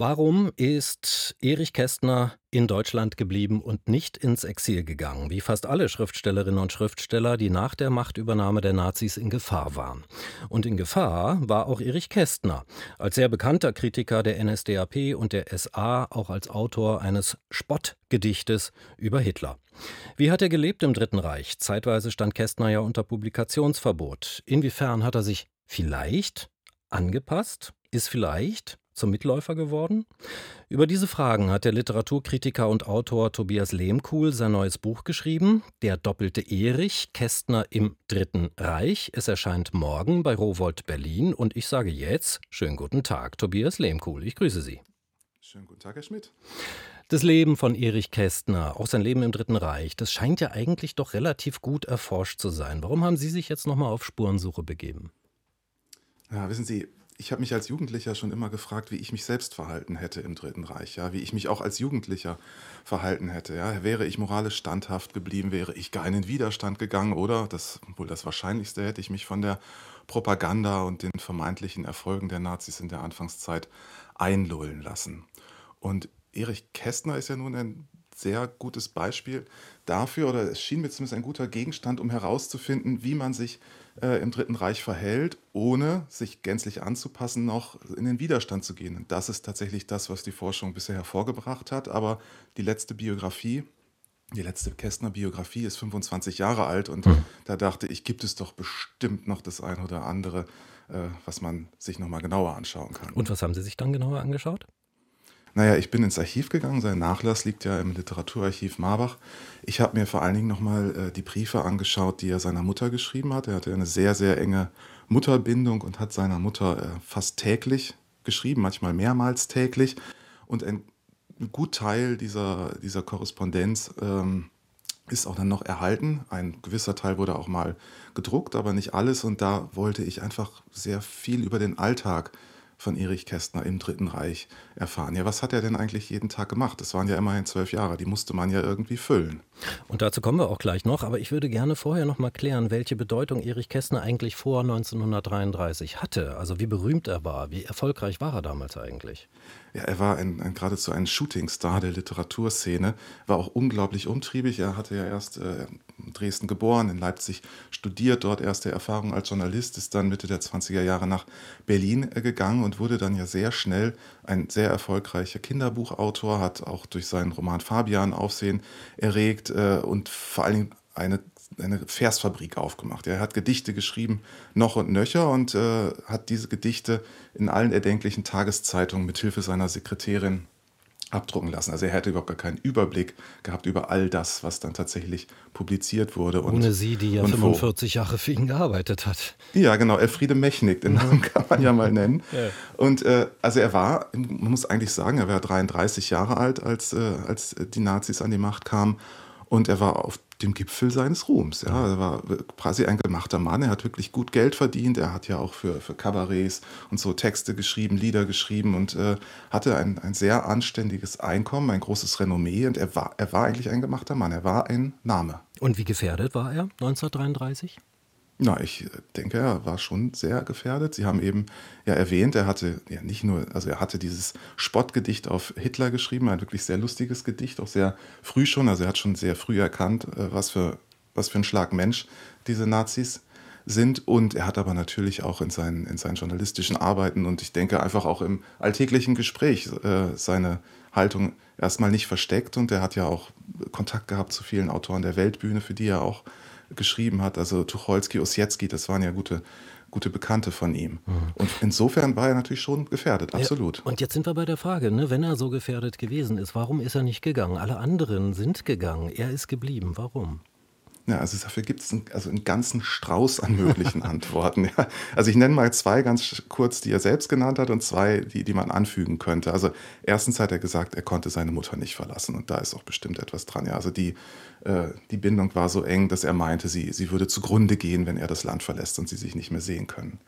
Warum ist Erich Kästner in Deutschland geblieben und nicht ins Exil gegangen, wie fast alle Schriftstellerinnen und Schriftsteller, die nach der Machtübernahme der Nazis in Gefahr waren? Und in Gefahr war auch Erich Kästner, als sehr bekannter Kritiker der NSDAP und der SA, auch als Autor eines Spottgedichtes über Hitler. Wie hat er gelebt im Dritten Reich? Zeitweise stand Kästner ja unter Publikationsverbot. Inwiefern hat er sich vielleicht angepasst? Ist vielleicht zum Mitläufer geworden? Über diese Fragen hat der Literaturkritiker und Autor Tobias Lehmkuhl sein neues Buch geschrieben, Der doppelte Erich, Kästner im Dritten Reich. Es erscheint morgen bei Rowold Berlin und ich sage jetzt schönen guten Tag, Tobias Lehmkuhl. Ich grüße Sie. Schönen guten Tag, Herr Schmidt. Das Leben von Erich Kästner, auch sein Leben im Dritten Reich, das scheint ja eigentlich doch relativ gut erforscht zu sein. Warum haben Sie sich jetzt nochmal auf Spurensuche begeben? Ja, wissen Sie, ich habe mich als Jugendlicher schon immer gefragt, wie ich mich selbst verhalten hätte im Dritten Reich, ja, wie ich mich auch als Jugendlicher verhalten hätte. Ja. Wäre ich moralisch standhaft geblieben, wäre ich gar in den Widerstand gegangen oder, das wohl das Wahrscheinlichste, hätte ich mich von der Propaganda und den vermeintlichen Erfolgen der Nazis in der Anfangszeit einlullen lassen. Und Erich Kästner ist ja nun ein sehr gutes Beispiel dafür, oder es schien mir zumindest ein guter Gegenstand, um herauszufinden, wie man sich äh, im Dritten Reich verhält, ohne sich gänzlich anzupassen, noch in den Widerstand zu gehen. Und das ist tatsächlich das, was die Forschung bisher hervorgebracht hat. Aber die letzte Biografie, die letzte Kästner-Biografie ist 25 Jahre alt und mhm. da dachte ich, gibt es doch bestimmt noch das eine oder andere, äh, was man sich nochmal genauer anschauen kann. Und was haben Sie sich dann genauer angeschaut? Naja, ich bin ins Archiv gegangen. Sein Nachlass liegt ja im Literaturarchiv Marbach. Ich habe mir vor allen Dingen nochmal äh, die Briefe angeschaut, die er seiner Mutter geschrieben hat. Er hatte eine sehr, sehr enge Mutterbindung und hat seiner Mutter äh, fast täglich geschrieben, manchmal mehrmals täglich. Und ein gut Teil dieser, dieser Korrespondenz ähm, ist auch dann noch erhalten. Ein gewisser Teil wurde auch mal gedruckt, aber nicht alles. Und da wollte ich einfach sehr viel über den Alltag von Erich Kästner im Dritten Reich erfahren. Ja, was hat er denn eigentlich jeden Tag gemacht? Das waren ja immerhin zwölf Jahre, die musste man ja irgendwie füllen. Und dazu kommen wir auch gleich noch, aber ich würde gerne vorher noch mal klären, welche Bedeutung Erich Kästner eigentlich vor 1933 hatte. Also wie berühmt er war, wie erfolgreich war er damals eigentlich? Ja, er war ein, ein geradezu ein Shootingstar der Literaturszene, war auch unglaublich umtriebig. Er hatte ja erst äh, in Dresden geboren, in Leipzig studiert, dort erste Erfahrung als Journalist, ist dann Mitte der 20er Jahre nach Berlin äh, gegangen und wurde dann ja sehr schnell ein sehr erfolgreicher Kinderbuchautor, hat auch durch seinen Roman Fabian Aufsehen erregt äh, und vor allen Dingen eine eine Versfabrik aufgemacht. Er hat Gedichte geschrieben, noch und nöcher, und äh, hat diese Gedichte in allen erdenklichen Tageszeitungen mit Hilfe seiner Sekretärin abdrucken lassen. Also er hätte überhaupt gar keinen Überblick gehabt über all das, was dann tatsächlich publiziert wurde. Und, Ohne sie, die ja 45 wo. Jahre für ihn gearbeitet hat. Ja, genau, Elfriede Mechnik, den Namen kann man ja mal nennen. Ja. Und äh, also er war, man muss eigentlich sagen, er war 33 Jahre alt, als, äh, als die Nazis an die Macht kamen. Und er war auf dem Gipfel seines Ruhms. Ja. Er war quasi ein gemachter Mann. Er hat wirklich gut Geld verdient. Er hat ja auch für, für Kabarets und so Texte geschrieben, Lieder geschrieben und äh, hatte ein, ein sehr anständiges Einkommen, ein großes Renommee. Und er war, er war eigentlich ein gemachter Mann. Er war ein Name. Und wie gefährdet war er 1933? Na, ich denke, er war schon sehr gefährdet. Sie haben eben ja erwähnt, er hatte ja nicht nur, also er hatte dieses Spottgedicht auf Hitler geschrieben, ein wirklich sehr lustiges Gedicht, auch sehr früh schon. Also er hat schon sehr früh erkannt, äh, was für, was für ein Schlag Mensch diese Nazis sind. Und er hat aber natürlich auch in seinen, in seinen journalistischen Arbeiten und ich denke einfach auch im alltäglichen Gespräch äh, seine Haltung erstmal nicht versteckt. Und er hat ja auch Kontakt gehabt zu vielen Autoren der Weltbühne, für die er auch geschrieben hat. Also Tucholsky, Ossietzky, das waren ja gute, gute Bekannte von ihm. Mhm. Und insofern war er natürlich schon gefährdet, absolut. Ja, und jetzt sind wir bei der Frage, ne, wenn er so gefährdet gewesen ist, warum ist er nicht gegangen? Alle anderen sind gegangen, er ist geblieben. Warum? Ja, also dafür gibt es einen, also einen ganzen Strauß an möglichen Antworten. Ja. Also ich nenne mal zwei ganz kurz, die er selbst genannt hat und zwei, die, die man anfügen könnte. Also erstens hat er gesagt, er konnte seine Mutter nicht verlassen und da ist auch bestimmt etwas dran. Ja, also die, äh, die Bindung war so eng, dass er meinte, sie, sie würde zugrunde gehen, wenn er das Land verlässt und sie sich nicht mehr sehen können.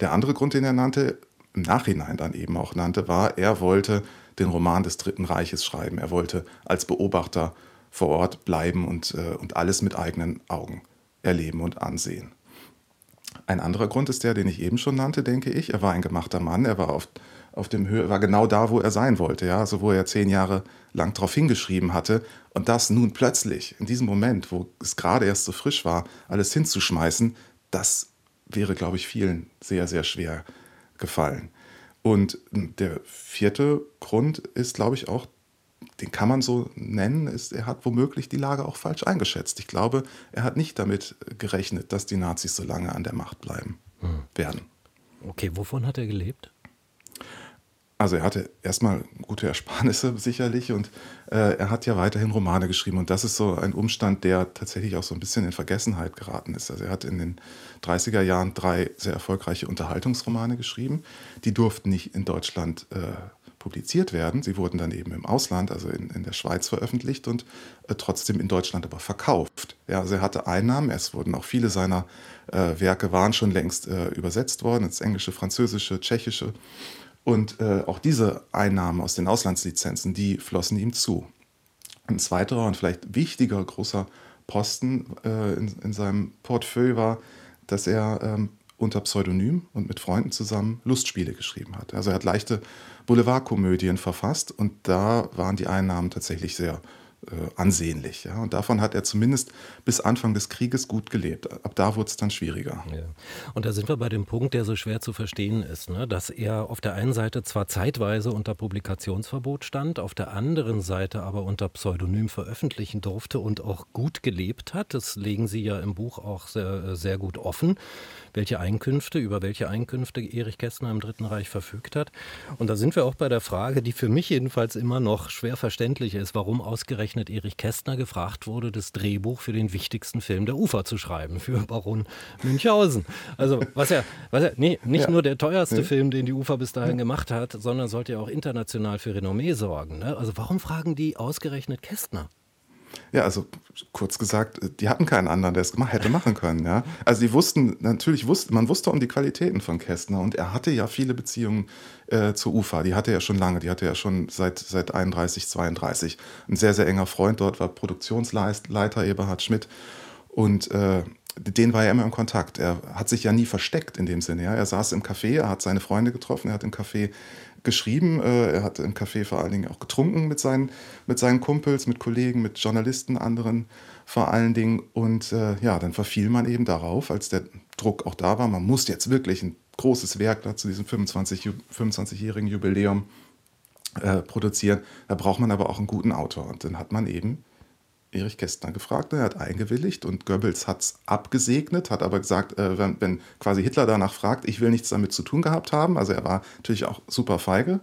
Der andere Grund, den er nannte, im Nachhinein dann eben auch nannte, war, er wollte den Roman des Dritten Reiches schreiben. Er wollte als Beobachter vor Ort bleiben und, äh, und alles mit eigenen Augen erleben und ansehen. Ein anderer Grund ist der, den ich eben schon nannte, denke ich. Er war ein gemachter Mann, er war auf, auf dem Höhe, war genau da, wo er sein wollte, ja, also wo er zehn Jahre lang drauf hingeschrieben hatte. Und das nun plötzlich, in diesem Moment, wo es gerade erst so frisch war, alles hinzuschmeißen, das wäre, glaube ich, vielen sehr, sehr schwer gefallen. Und der vierte Grund ist, glaube ich, auch, den kann man so nennen, ist, er hat womöglich die Lage auch falsch eingeschätzt. Ich glaube, er hat nicht damit gerechnet, dass die Nazis so lange an der Macht bleiben hm. werden. Okay, wovon hat er gelebt? Also er hatte erstmal gute Ersparnisse sicherlich und äh, er hat ja weiterhin Romane geschrieben und das ist so ein Umstand, der tatsächlich auch so ein bisschen in Vergessenheit geraten ist. Also er hat in den 30er Jahren drei sehr erfolgreiche Unterhaltungsromane geschrieben. Die durften nicht in Deutschland äh, publiziert werden. Sie wurden dann eben im Ausland, also in, in der Schweiz veröffentlicht und äh, trotzdem in Deutschland aber verkauft. Ja, also er hatte Einnahmen, es wurden auch viele seiner äh, Werke waren schon längst äh, übersetzt worden ins Englische, Französische, Tschechische und äh, auch diese Einnahmen aus den Auslandslizenzen, die flossen ihm zu. Ein zweiterer und vielleicht wichtiger großer Posten äh, in, in, seinem Portfolio war, dass er ähm, unter Pseudonym und mit Freunden zusammen Lustspiele geschrieben hat. Also er hat leichte Boulevardkomödien verfasst und da waren die Einnahmen tatsächlich sehr ansehnlich. Ja? Und davon hat er zumindest bis Anfang des Krieges gut gelebt. Ab da wurde es dann schwieriger. Ja. Und da sind wir bei dem Punkt, der so schwer zu verstehen ist, ne? dass er auf der einen Seite zwar zeitweise unter Publikationsverbot stand, auf der anderen Seite aber unter Pseudonym veröffentlichen durfte und auch gut gelebt hat. Das legen Sie ja im Buch auch sehr, sehr gut offen, welche Einkünfte, über welche Einkünfte Erich Kästner im Dritten Reich verfügt hat. Und da sind wir auch bei der Frage, die für mich jedenfalls immer noch schwer verständlich ist, warum ausgerechnet ausgerechnet Erich Kästner gefragt wurde, das Drehbuch für den wichtigsten Film der Ufer zu schreiben, für Baron Münchhausen. Also, was ja, was ja nee, nicht ja. nur der teuerste ja. Film, den die Ufer bis dahin gemacht hat, sondern sollte ja auch international für Renommee sorgen. Ne? Also, warum fragen die ausgerechnet Kästner? Ja, also kurz gesagt, die hatten keinen anderen, der es hätte machen können. Ja? Also die wussten, natürlich wusste, man wusste um die Qualitäten von Kästner und er hatte ja viele Beziehungen äh, zur UFA. Die hatte er schon lange, die hatte er schon seit, seit 31, 32. Ein sehr, sehr enger Freund dort war Produktionsleiter Eberhard Schmidt und äh, den war er immer im Kontakt. Er hat sich ja nie versteckt in dem Sinne. Ja? Er saß im Café, er hat seine Freunde getroffen, er hat im Café geschrieben. Äh, er hat im Café vor allen Dingen auch getrunken mit seinen, mit seinen Kumpels, mit Kollegen, mit Journalisten, anderen vor allen Dingen. Und äh, ja, dann verfiel man eben darauf, als der Druck auch da war, man muss jetzt wirklich ein großes Werk da zu diesem 25, 25-jährigen Jubiläum äh, produzieren. Da braucht man aber auch einen guten Autor. Und dann hat man eben Erich Kästner gefragt, er hat eingewilligt und Goebbels hat es abgesegnet, hat aber gesagt, äh, wenn, wenn, quasi Hitler danach fragt, ich will nichts damit zu tun gehabt haben, also er war natürlich auch super feige.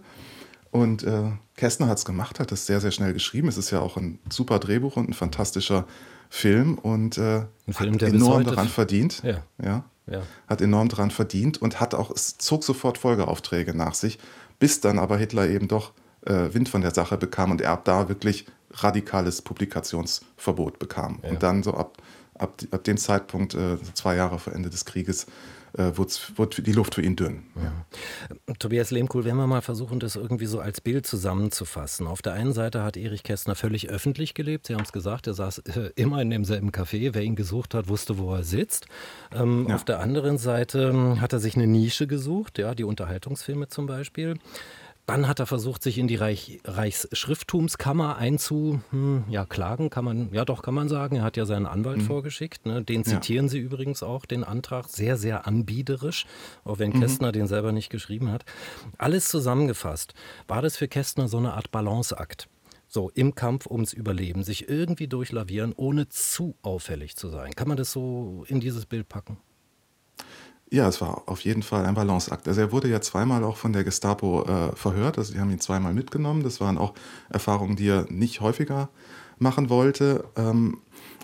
Und äh, Kästner hat es gemacht, hat es sehr, sehr schnell geschrieben. Es ist ja auch ein super Drehbuch und ein fantastischer Film und äh, Film, hat enorm daran verdient. Ja. ja. Ja. Hat enorm daran verdient und hat auch, es zog sofort Folgeaufträge nach sich, bis dann aber Hitler eben doch Wind von der Sache bekam und er ab da wirklich radikales Publikationsverbot bekam. Ja. Und dann so ab, ab, ab dem Zeitpunkt, äh, zwei Jahre vor Ende des Krieges, äh, wurde die Luft für ihn dünn. Ja. Tobias Lehmkuhl, wenn wir mal versuchen, das irgendwie so als Bild zusammenzufassen. Auf der einen Seite hat Erich Kästner völlig öffentlich gelebt. Sie haben es gesagt, er saß äh, immer in demselben Café. Wer ihn gesucht hat, wusste, wo er sitzt. Ähm, ja. Auf der anderen Seite hm, hat er sich eine Nische gesucht, ja, die Unterhaltungsfilme zum Beispiel. Dann hat er versucht, sich in die Reich, Reichsschrifttumskammer einzuklagen, hm, ja, kann man, ja doch, kann man sagen. Er hat ja seinen Anwalt mhm. vorgeschickt. Ne? Den zitieren ja. Sie übrigens auch, den Antrag, sehr, sehr anbiederisch, auch wenn mhm. Kästner den selber nicht geschrieben hat. Alles zusammengefasst, war das für Kästner so eine Art Balanceakt? So, im Kampf ums Überleben, sich irgendwie durchlavieren, ohne zu auffällig zu sein. Kann man das so in dieses Bild packen? Ja, es war auf jeden Fall ein Balanceakt. Also er wurde ja zweimal auch von der Gestapo äh, verhört. Also die haben ihn zweimal mitgenommen. Das waren auch Erfahrungen, die er nicht häufiger machen wollte. Ähm,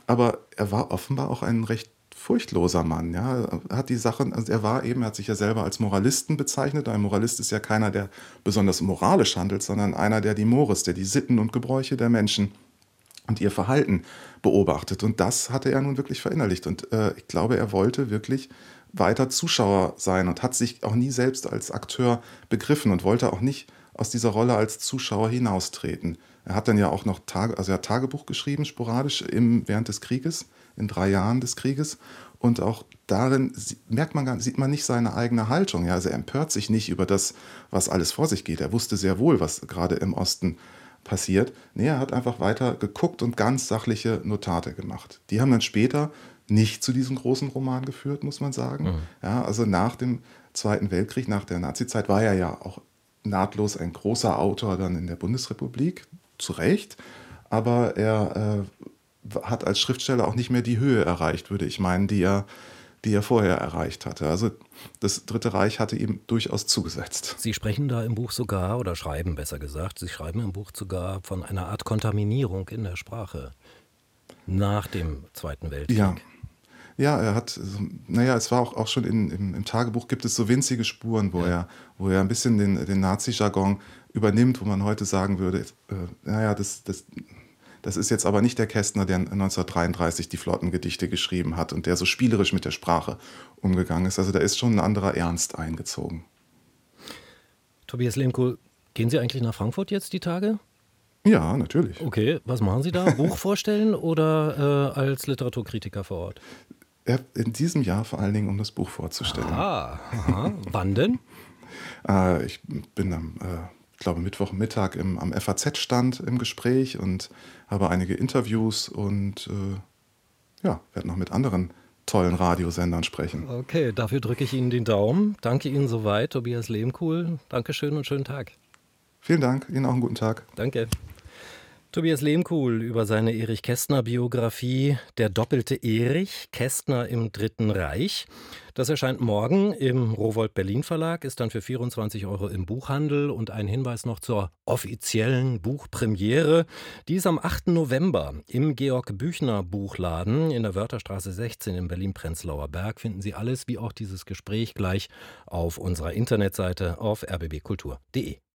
aber er war offenbar auch ein recht furchtloser Mann. Ja, er hat die Sachen, also er war eben, er hat sich ja selber als Moralisten bezeichnet. Ein Moralist ist ja keiner, der besonders moralisch handelt, sondern einer, der die Mores, der die Sitten und Gebräuche der Menschen und ihr Verhalten beobachtet. Und das hatte er nun wirklich verinnerlicht. Und äh, ich glaube, er wollte wirklich weiter Zuschauer sein und hat sich auch nie selbst als Akteur begriffen und wollte auch nicht aus dieser Rolle als Zuschauer hinaustreten. Er hat dann ja auch noch Tage, also er Tagebuch geschrieben, sporadisch im, während des Krieges, in drei Jahren des Krieges. Und auch darin merkt man, sieht man nicht seine eigene Haltung. Ja, also er empört sich nicht über das, was alles vor sich geht. Er wusste sehr wohl, was gerade im Osten passiert. Nee, er hat einfach weiter geguckt und ganz sachliche Notate gemacht. Die haben dann später nicht zu diesem großen Roman geführt, muss man sagen. Mhm. Ja, also nach dem Zweiten Weltkrieg, nach der Nazizeit, war er ja auch nahtlos ein großer Autor dann in der Bundesrepublik, zu Recht. Aber er äh, hat als Schriftsteller auch nicht mehr die Höhe erreicht, würde ich meinen, die er, die er vorher erreicht hatte. Also das Dritte Reich hatte ihm durchaus zugesetzt. Sie sprechen da im Buch sogar, oder schreiben besser gesagt, Sie schreiben im Buch sogar von einer Art Kontaminierung in der Sprache nach dem Zweiten Weltkrieg. Ja. Ja, er hat, naja, es war auch, auch schon in, im, im Tagebuch gibt es so winzige Spuren, wo, ja. er, wo er ein bisschen den, den Nazi-Jargon übernimmt, wo man heute sagen würde, äh, naja, das, das, das ist jetzt aber nicht der Kästner, der 1933 die Flottengedichte geschrieben hat und der so spielerisch mit der Sprache umgegangen ist. Also da ist schon ein anderer Ernst eingezogen. Tobias Lehmkohl, gehen Sie eigentlich nach Frankfurt jetzt die Tage? Ja, natürlich. Okay, was machen Sie da? Buch vorstellen oder äh, als Literaturkritiker vor Ort? In diesem Jahr vor allen Dingen, um das Buch vorzustellen. Ah, aha. wann denn? äh, ich bin am, äh, glaube Mittwochmittag im, am FAZ-Stand im Gespräch und habe einige Interviews und äh, ja, werde noch mit anderen tollen Radiosendern sprechen. Okay, dafür drücke ich Ihnen den Daumen. Danke Ihnen soweit, Tobias Lehmkuhl. Dankeschön und schönen Tag. Vielen Dank, Ihnen auch einen guten Tag. Danke. Tobias Lehmkuhl über seine Erich Kästner-Biografie Der doppelte Erich, Kästner im Dritten Reich. Das erscheint morgen im Rowold Berlin Verlag, ist dann für 24 Euro im Buchhandel und ein Hinweis noch zur offiziellen Buchpremiere. Die ist am 8. November im Georg Büchner Buchladen in der Wörterstraße 16 in Berlin-Prenzlauer Berg. Finden Sie alles, wie auch dieses Gespräch, gleich auf unserer Internetseite auf rbbkultur.de.